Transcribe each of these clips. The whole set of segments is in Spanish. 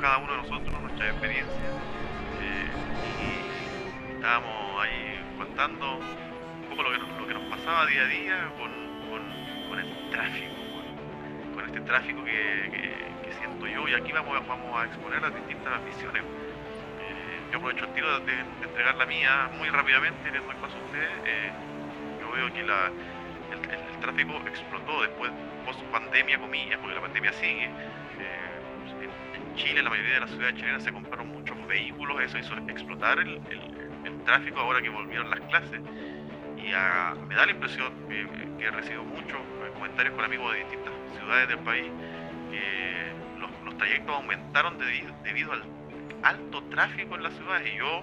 cada uno de nosotros, nuestra experiencia. Eh, y estábamos ahí contando un poco lo que, nos- lo que nos pasaba día a día con, con- el tráfico, con, este tráfico que, siento yo. Y aquí vamos, vamos a exponer las distintas visiones. Eh, yo aprovecho el tiro de, entregar la mía muy rápidamente, les doy paso a ustedes. Eh, yo veo que la, el, tráfico explotó después, post pandemia, comillas, porque la pandemia sigue. Chile, la mayoría de las ciudades chilenas se compraron muchos vehículos, eso hizo explotar el, el- tráfico ahora que volvieron las clases. Y me da la impresión que, que he recibido muchos eh, comentarios con amigos de distintas ciudades del país que los, trayectos aumentaron debido, debido al alto tráfico en las ciudades. Y yo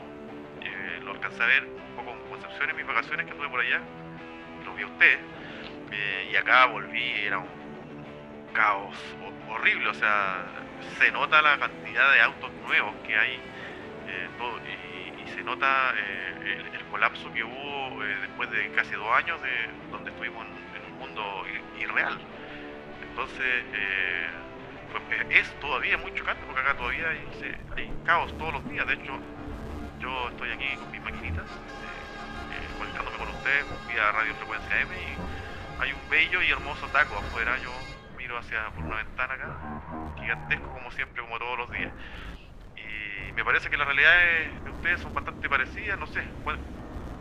eh, lo alcancé a ver un poco en Concepción en mis vacaciones que estuve por allá, lo vi a usted, eh, y acá volví, era un caos ho- horrible, o sea, se nota la cantidad de autos nuevos que hay, eh, y, se nota eh, el, colapso que hubo eh, después de casi dos años de donde estuvimos en, un mundo irreal. Entonces, fue- es todavía muy chocante porque acá todavía hay, hay caos todos los días. De hecho, yo estoy aquí con mis maquinitas, conectándome con ustedes vía Radio Frecuencia M y hay un bello y hermoso taco afuera. Yo miro hacia por una ventana acá, gigantesco como siempre, como todos los días. Y me parece que las realidades de ustedes son bastante parecidas, no sé. bueno,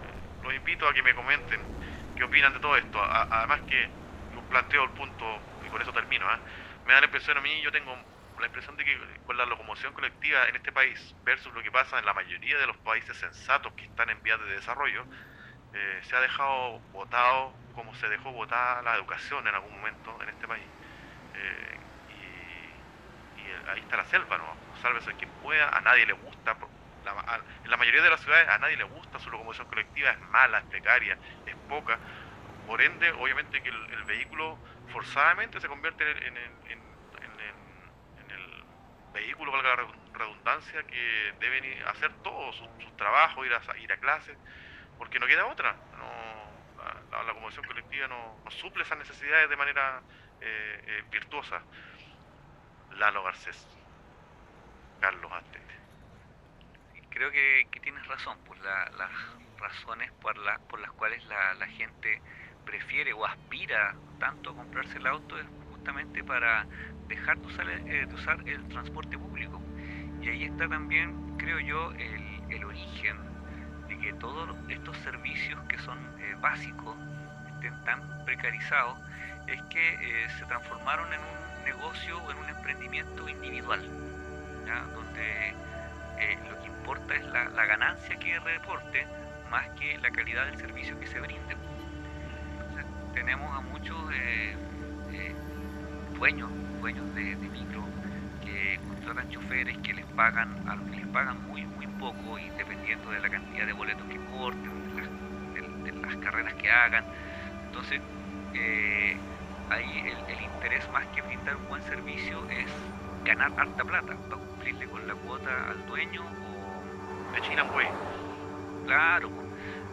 eh, los invito a que me comenten qué opinan de todo esto. A- además que yo planteo el punto, y con eso termino, ¿ah? me da la impresión a mí, yo tengo la impresión de que con la locomoción colectiva en este país versus lo que pasa en la mayoría de los países sensatos que están en vías de desarrollo, eh, se ha dejado votado como se dejó votada la educación en algún momento en este país. Eh, ahí está la selva, ¿no? Sálvese quien pueda, a nadie le gusta. en la mayoría de las ciudades a nadie le gusta su locomoción colectiva, es mala, es precaria, es poca. Por ende, obviamente que el, vehículo forzadamente se convierte en, el vehículo, valga la redun- redundancia, que deben hacer todo, sus su trabajos, ir a, clases, porque no queda otra. No, la, la- locomoción colectiva no, no suple esas necesidades de manera eh, eh, virtuosa. Lalo Garcés, Carlos Astete. Creo que, que tienes razón, pues la- las razones por, la- por las cuales la, la gente prefiere o aspira tanto a comprarse el auto es justamente para dejar de usar, eh, de usar el transporte público. Y ahí está también, creo yo, el, el origen de que todos estos servicios que son eh, básicos estén tan precarizados, es que eh, se transformaron en un negocio o en un emprendimiento individual, donde eh, lo que importa es la, ganancia que reporte más que la calidad del servicio que se brinde. Tenemos a muchos eh, eh, dueños, dueños de, micro que contratan choferes que les pagan, a los que les pagan muy muy poco y dependiendo de la cantidad de boletos que corten, de las, carreras que hagan. Entonces, ahí el, el interés más que brindar un buen servicio es ganar harta plata para cumplirle con la cuota al dueño o De China, pues. claro po.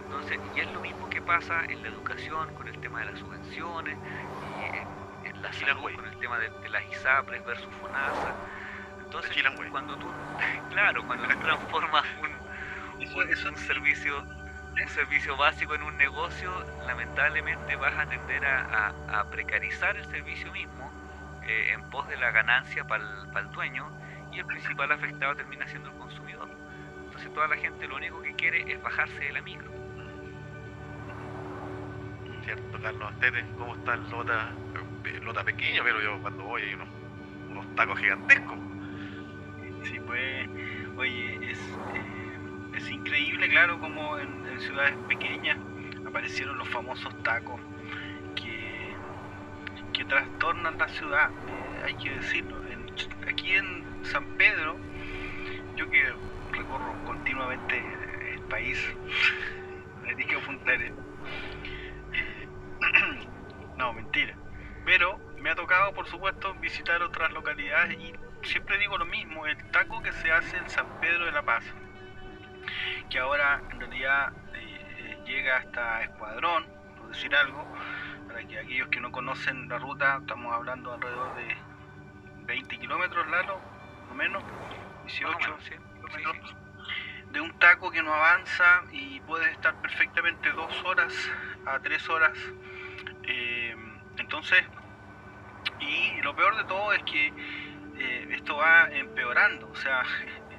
entonces y es lo mismo que pasa en la educación con el tema de las subvenciones y en, en la salud güey. con el tema de, de las ISAPRES versus FONASA entonces güey. cuando tú claro cuando tú transformas un, un- un servicio un servicio básico en un negocio, lamentablemente vas a tender a, a- a precarizar el servicio mismo eh, en pos de la ganancia para el, dueño y el principal afectado termina siendo el consumidor. Entonces toda la gente lo único que quiere es bajarse de la micro. Cierto, Carlos Astete, ¿cómo está el lota? Eh, Lota pequeño, pero yo cuando voy hay unos, unos tacos gigantescos. Sí, pues, oye, es, eh, es increíble, claro, como en, ciudades pequeñas aparecieron los famosos tacos que, que trastornan la ciudad, eh, hay que decirlo. Aquí en San Pedro, yo que recorro continuamente el país, de Arica a Punta Arenas, eh, no, mentira. Pero me ha tocado, por supuesto, visitar otras localidades y siempre digo lo mismo, el taco que se hace en San Pedro de la Paz, que ahora en realidad eh, llega hasta Escuadrón, por decir algo, para que aquellos que no conocen la ruta, estamos hablando alrededor de 20 kilómetros, Lalo, o menos, 18 kilómetros, de un taco que no avanza y puede estar perfectamente dos horas a tres horas. Eh, entonces, y lo peor de todo es que eh, esto va empeorando, o sea,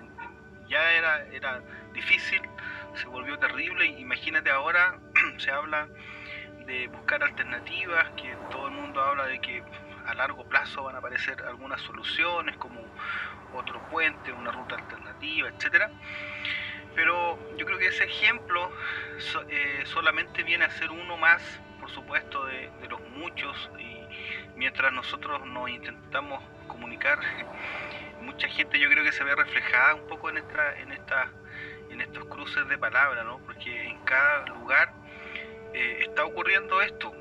ya era, era difícil, se volvió terrible, imagínate ahora, se habla de buscar alternativas, que todo el mundo habla de que a largo plazo van a aparecer algunas soluciones como otro puente, una ruta alternativa, etcétera. Pero yo creo que ese ejemplo eh, solamente viene a ser uno más, por supuesto, de, de, los muchos y mientras nosotros nos intentamos comunicar, mucha gente yo creo que se ve reflejada un poco en esta, en esta, en estos cruces de palabras, ¿no? Porque en cada lugar eh, está ocurriendo esto,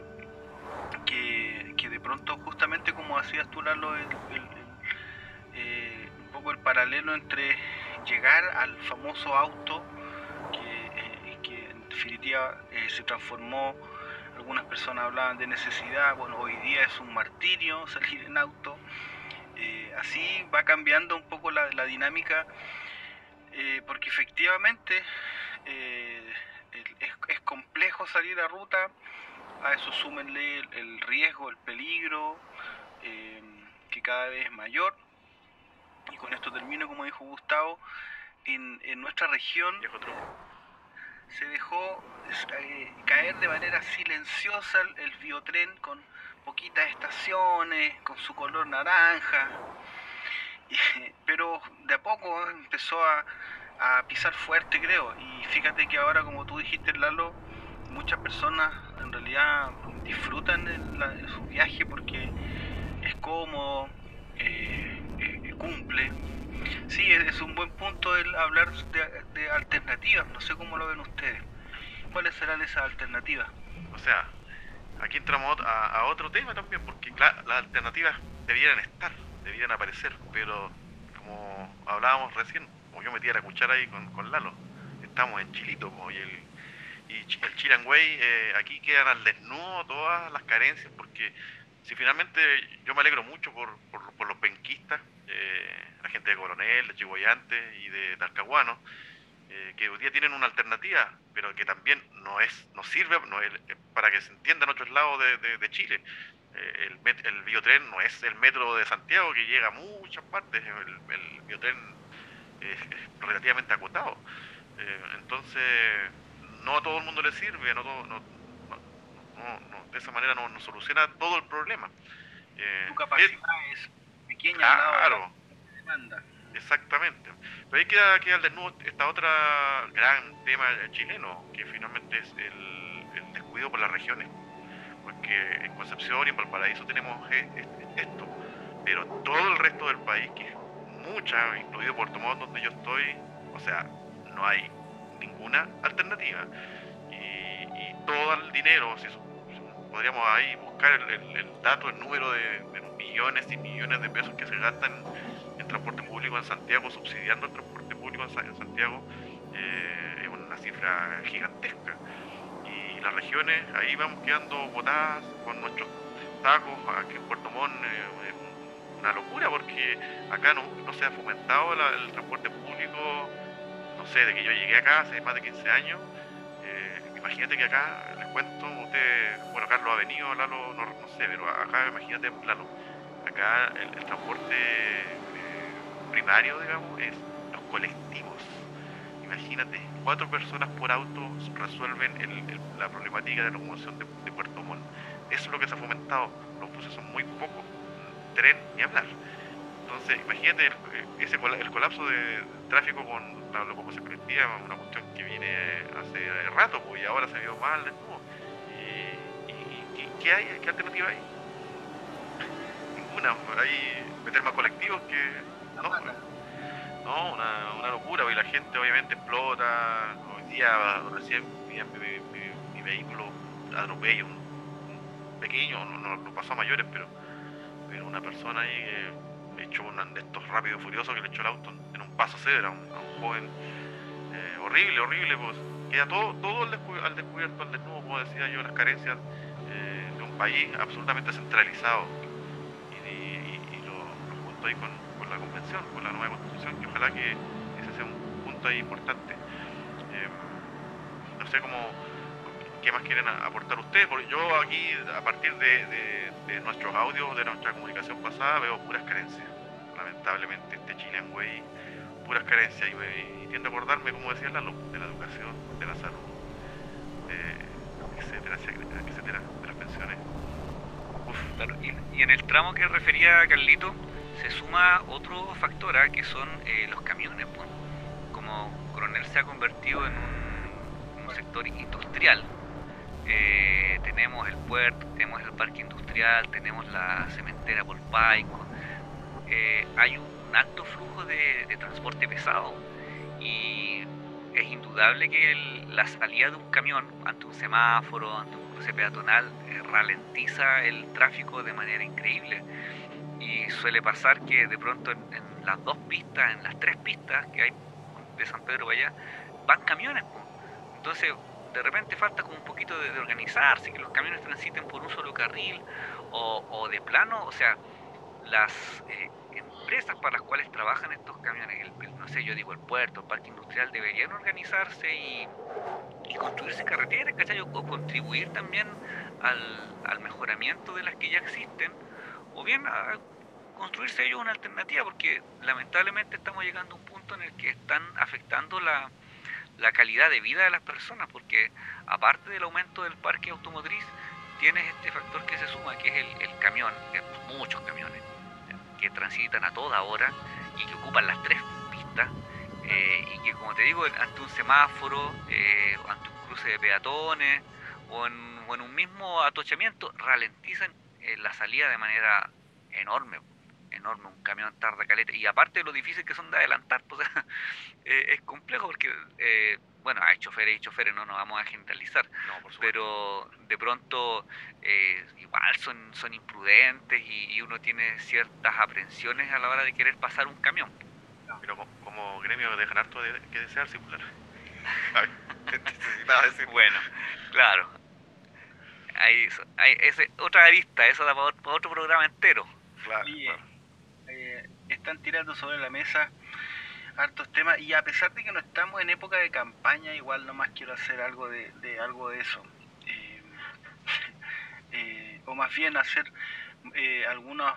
que, de pronto justamente como hacías tú Lalo, el, eh, un poco el paralelo entre llegar al famoso auto que, eh, que en definitiva se transformó algunas personas hablaban de necesidad, bueno, hoy día es un martirio salir en auto, así va cambiando un poco la dinámica, eh, porque efectivamente eh, es, es, complejo salir a ruta, a eso súmenle el, el riesgo, el peligro, que cada vez es mayor, y con esto termino, como dijo Gustavo, en, en nuestra región se dejó eh, caer de manera silenciosa el, el, biotren con poquitas estaciones, con su color naranja, pero empezó a, pisar fuerte creo, y fíjate que ahora como tú dijiste Lalo, muchas personas en realidad disfrutan de su viaje porque es cómodo, eh, eh, cumple, Sí, es un buen punto el hablar de, alternativas. No sé cómo lo ven ustedes. ¿Cuáles serán esas alternativas? O sea, aquí entramos a, otro tema también, porque las alternativas debieran estar, debieran aparecer, pero hablábamos recién, como yo metía la cuchara ahí con, con Lalo, estamos en Chilito y el, y el Chilangüey, eh, aquí quedan al desnudo todas las carencias, porque si finalmente yo me alegro mucho por, por, los penquistas, eh, la gente de Coronel, de Chihuayante y de Talcahuano, eh, que hoy día tienen una alternativa, pero que también no es no sirve no es, para que se entienda en otros lados de, de Chile. Eh, el, met, el, biotren no es el metro de Santiago que llega a muchas partes, el, el biotren es, es, relativamente acotado. entonces, no a todo el mundo le sirve, no, todo, no, no, no de esa manera no, soluciona todo el problema. tu capacidad es pequeña claro, demanda. Exactamente. Pero ahí queda, queda al desnudo esta otra gran tema chileno, que finalmente es el, el descuido por las regiones. Porque en Concepción y en Valparaíso tenemos esto, pero todo el resto del país, que es mucha, incluido Puerto Montt, donde yo estoy, o sea, no hay ninguna alternativa. Y, todo el dinero, si, podríamos ahí buscar el, dato, el número de, de millones y millones de pesos que se gastan en transporte público en Santiago, subsidiando el transporte público en Santiago, eh, es una cifra gigantesca. Las regiones ahí vamos quedando botadas con nuestros tacos, aquí en Puerto Montt eh, una locura porque acá no, no se ha fomentado el transporte público, no sé, de que yo llegué acá hace más de 15 años. Eh, imagínate que acá, les cuento, usted, bueno, Carlos ha venido, Lalo, no, no sé, pero acá imagínate, Lalo, acá el, el transporte eh, primario, digamos, es los colectivos. Imagínate, cuatro personas por auto resuelven el, el, la problemática de la locomoción de, Puerto Montt. Eso es lo que se ha fomentado. Los buses son muy pocos, tren ni hablar. Entonces, imagínate el, ese, el colapso de tráfico con la locomoción colectiva, una cuestión que viene hace rato, pues, y ahora se vio mal de nuevo. ¿Y, y, y qué hay? ¿Qué alternativa hay? Ninguna. Hay meter más colectivos que no, no una, una, locura, y la gente obviamente explota. Hoy día recién mi, mi, vehículo atropello, un, un pequeño, no, no, no, pasó a mayores, pero, pero una persona ahí que echó un de estos rápidos furiosos que le echó el auto en un paso cedra a un, a un joven eh, horrible, horrible, pues queda todo, todo al, descubierto, al desnudo, como decía yo, las carencias eh, de un país absolutamente centralizado. Y, lo, junto ahí con, la convención, con la nueva constitución, que ojalá que ese sea un punto ahí importante. Eh, no sé cómo, qué más quieren aportar ustedes, porque yo aquí, a partir de, nuestros audios, de nuestra comunicación pasada, veo puras carencias. Lamentablemente, este Chilean Way, puras carencias. Y, tiendo a acordarme, como decía Lalo, de la educación, de la salud, etcétera, etcétera, de las pensiones. y, en el tramo que refería Carlito, suma otro factor, ¿ah? que son eh, los camiones. Pues. Como Coronel se ha convertido en un, sector industrial, eh, tenemos el puerto, tenemos el parque industrial, tenemos la cementera por Paico, eh, hay un alto flujo de, de transporte pesado y es indudable que la salida de un camión ante un semáforo, ante un cruce peatonal, eh, ralentiza el tráfico de manera increíble. Y suele pasar que de pronto en, las dos pistas, en las tres pistas que hay de San Pedro para allá, van camiones. Entonces, de repente falta como un poquito de, organizarse, que los camiones transiten por un solo carril, o, de plano, o sea, las eh, empresas para las cuales trabajan estos camiones, no sé, yo digo el puerto, el parque industrial, deberían organizarse y, construirse carreteras, ¿cachai? O, contribuir también al, mejoramiento de las que ya existen, o bien a construirse ellos una alternativa, porque lamentablemente estamos llegando a un punto en el que están afectando la, calidad de vida de las personas, porque aparte del aumento del parque automotriz, tienes este factor que se suma, que es el, el camión, muchos camiones que transitan a toda hora y que ocupan las tres pistas eh, y que como te digo ante un semáforo, eh, ante un cruce de peatones o en, un mismo atochamiento ralentizan eh, la salida de manera enorme enorme, un camión tarda caleta, y aparte de lo difícil que son de adelantar, pues, es complejo porque bueno, hay choferes y choferes, no nos vamos a generalizar, pero de pronto eh, igual son, son imprudentes y, uno tiene ciertas aprensiones a la hora de querer pasar un camión. Pero como, gremio dejan harto de, que desear circular. bueno, claro. Hay, hay ese, otra arista, eso da para otro programa entero. Claro, eh, están tirando sobre la mesa hartos temas y a pesar de que no estamos en época de campaña, igual nomás quiero hacer algo de, algo de eso. Eh, eh, o más bien hacer eh, algunas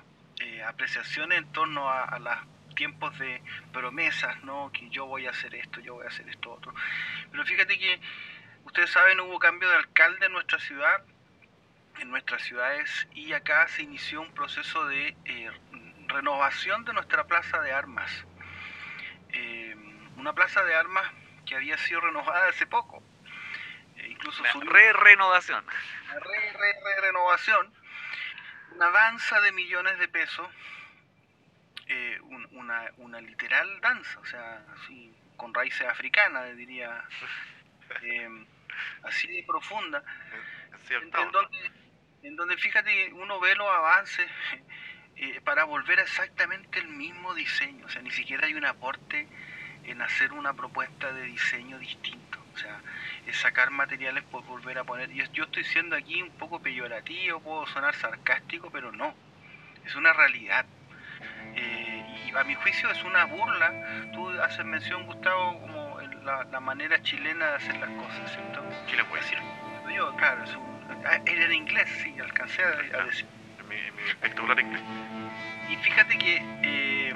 apreciaciones en torno a, los tiempos de promesas, ¿no? Que yo voy a hacer esto, yo voy a hacer esto otro. Pero fíjate que ustedes saben, hubo cambio de alcalde en nuestra ciudad, en nuestras ciudades, y acá se inició un proceso de renovación de nuestra plaza de armas. Eh, una plaza de armas que había sido renovada hace poco. Eh, incluso una re-renovación. Una re-re-renovación. Una danza de millones de pesos. Eh, una, una, literal danza, o sea, así, con raíces africanas, diría. así de profunda. En, donde, en donde, fíjate, uno ve los avances eh, para volver a exactamente el mismo diseño. O sea, ni siquiera hay un aporte en hacer una propuesta de diseño distinto. O sea, es sacar materiales por volver a poner. Yo, yo estoy siendo aquí un poco peyorativo, puedo sonar sarcástico, pero no. Es una realidad. Eh, y a mi juicio es una burla. Tú haces mención, Gustavo, como la, manera chilena de hacer las cosas, ¿cierto? ¿Qué le puedo decir? Yo, claro, ah, era en inglés, sí, alcancé a decir y fíjate que eh,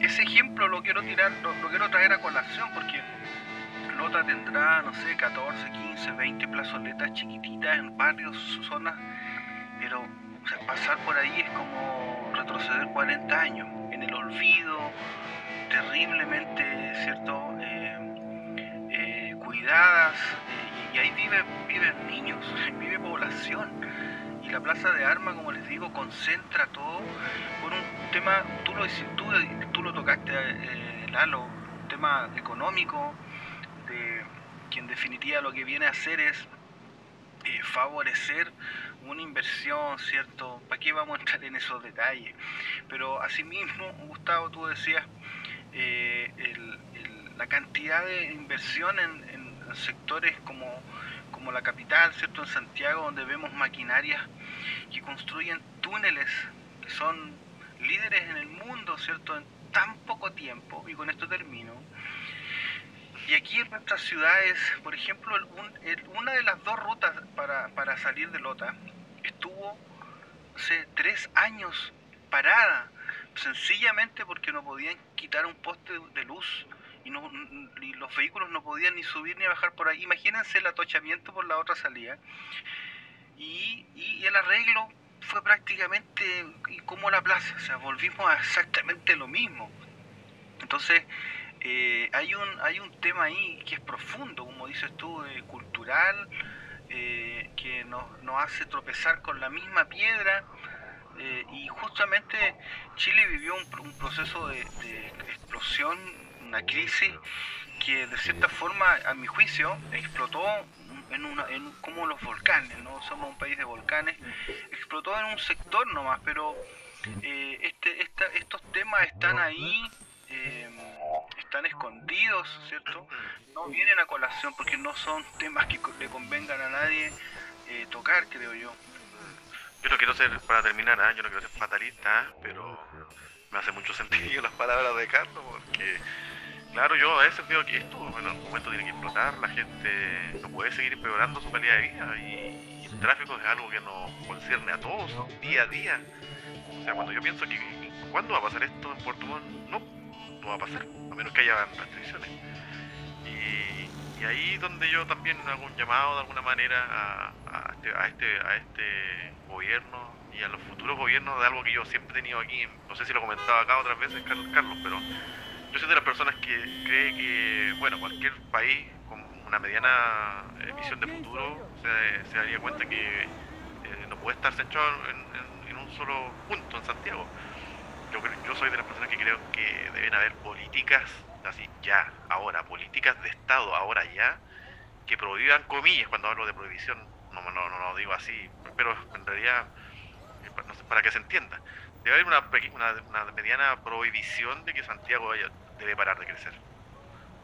ese ejemplo lo quiero tirar, lo, quiero traer a colación porque Lota tendrá, no sé, 14, 15, 20 plazoletas chiquititas en barrios, zonas, pero pasar por ahí es como retroceder 40 años en el olvido, terriblemente, ¿cierto? Eh, eh, cuidadas, y ahí viven, viven niños, vive población la plaza de armas, como les digo, concentra todo por un tema, tú lo, tú, tú lo tocaste, eh, Lalo, un tema económico, que en definitiva lo que viene a hacer es eh, favorecer una inversión, ¿cierto? ¿Para qué vamos a entrar en esos detalles? Pero asimismo, Gustavo, tú decías, eh, la cantidad de inversión en sectores como, como la capital, ¿cierto? En Santiago, donde vemos maquinarias que construyen túneles que son líderes en el mundo, ¿cierto? En tan poco tiempo, y con esto termino. Y aquí en nuestras ciudades, por ejemplo, una de las dos rutas para, para salir de Lota estuvo hace tres años parada, sencillamente porque no podían quitar un poste de luz y, no, los vehículos no podían ni subir ni bajar por ahí. Imagínense el atochamiento por la otra salida. Y, el arreglo fue prácticamente como la plaza, o sea, volvimos a exactamente lo mismo. Entonces, eh, hay, un, hay un tema ahí que es profundo, como dices tú, eh, cultural, eh, que nos, hace tropezar con la misma piedra. y justamente Chile vivió un, un proceso de, explosión, una crisis que de cierta forma, a mi juicio, explotó en una, en, como los volcanes, ¿no? Somos un país de volcanes, explotó en un sector nomás, pero eh, este, esta, estos temas están ahí, eh, están escondidos, ¿cierto? No vienen a colación porque no son temas que le convengan a nadie eh, tocar, creo yo. Yo no quiero ser, para terminar, ¿eh? yo no quiero ser fatalista, pero me hace mucho sentido las palabras de Carlos, porque Claro, yo a veces veo que esto en algún momento tiene que explotar, la gente no puede seguir empeorando su calidad de vida y, el tráfico es algo que nos concierne a todos día a día. O sea, cuando yo pienso que ¿cuándo va a pasar esto en Puerto Montt? No, no va a pasar, a menos que haya restricciones. Y, y ahí donde yo también hago un llamado de alguna manera a, a, este, a, este, a este gobierno y a los futuros gobiernos de algo que yo siempre he tenido aquí, no sé si lo comentaba acá otras veces, Carlos, pero yo soy de las personas que cree que, bueno, cualquier país con una mediana eh, visión de futuro se, daría cuenta que eh, no puede estar centrado en, un solo punto, en Santiago. Yo, yo soy de las personas que creo que deben haber políticas, así ya, ahora, políticas de Estado, ahora ya, que prohíban comillas, cuando hablo de prohibición, no, no, no, lo digo así, pero en realidad, eh, no para que se entienda, debe haber una, una, una, mediana prohibición de que Santiago debe parar de crecer.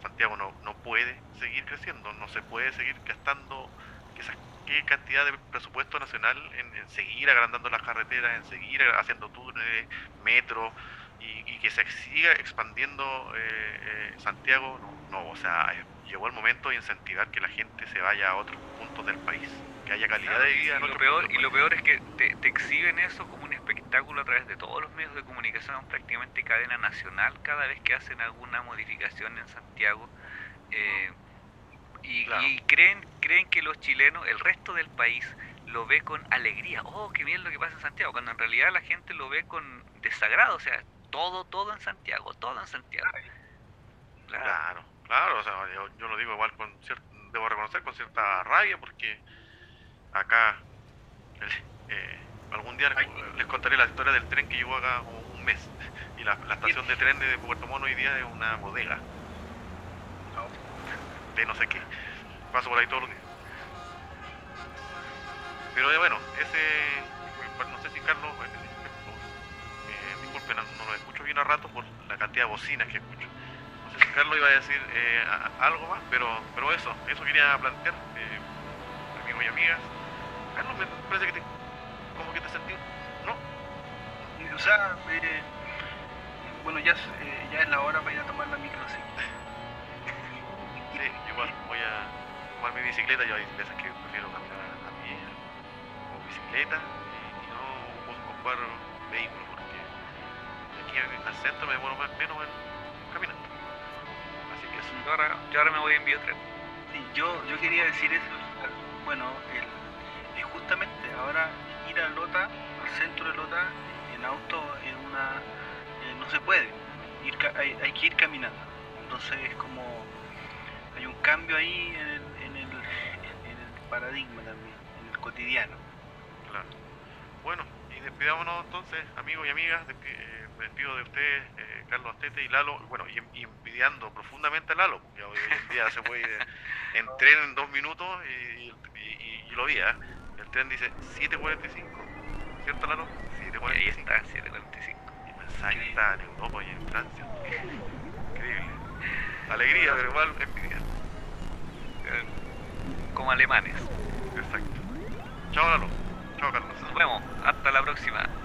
Santiago no, no puede seguir creciendo, no se puede seguir gastando esa qué cantidad de presupuesto nacional en, seguir agrandando las carreteras, en seguir haciendo túneles, metro y, que se siga expandiendo eh, eh, Santiago. No, no, o sea, llegó el momento de incentivar que la gente se vaya a otros puntos del país, que haya calidad de vida. Y, lo peor, y lo peor es que te, te exhiben eso como espectáculo a través de todos los medios de comunicación, prácticamente cadena nacional, cada vez que hacen alguna modificación en Santiago. Eh, y, creen, creen que los chilenos, el resto del país, lo ve con alegría. Oh, qué bien lo que pasa en Santiago. Cuando en realidad la gente lo ve con desagrado. O sea, todo, todo en Santiago, todo en Santiago. Claro, claro. o sea, yo, lo digo igual con cierto, debo reconocer con cierta rabia porque acá eh, algún día les, contaré la historia del tren que llevo acá un mes. Y la, estación de tren de Puerto Mono hoy día es una bodega. De no sé qué. Paso por ahí todos los días. Pero eh, bueno, ese. No sé si Carlos. Eh, eh, disculpen, no, lo escucho bien a rato por la cantidad de bocinas que escucho. No sé si Carlos iba a decir algo más, pero, pero eso, eso quería plantear, amigos y amigas. Carlos, me parece que te como que te sentí, ¿no? O sea, eh, bueno, ya, eh, ya es la hora para ir a tomar la micro, sí. sí, igual voy a tomar mi bicicleta, yo hay veces que prefiero caminar a pie o bicicleta y, no ocupar vehículos porque aquí en el centro me demoro más, menos en caminar. Así que eso. Yo ahora, yo ahora me voy en biotren. Sí, yo, yo quería decir eso, bueno, el, justamente ahora ir a Lota, al centro de Lota, en auto en una, eh, no se puede. Ir, hay, hay, que ir caminando. Entonces es como hay un cambio ahí en el, en el, en el paradigma también, en el cotidiano. Claro. Bueno, y despidámonos entonces, amigos y amigas, eh, me despido de ustedes, eh, Carlos Astete y Lalo, bueno, y, envidiando profundamente a Lalo, porque hoy en día se puede en tren en dos minutos y, y lo vi, ¿eh? El tren dice 7.45, ¿cierto Lalo? 7.45. Ahí está, 7.45. Y pensaba que estaba en Europa y en Francia. Increíble. Alegría, pero igual envidia. Eh, como alemanes. Exacto. Chao, Lalo. Chao, Carlos. Nos vemos. Hasta la próxima.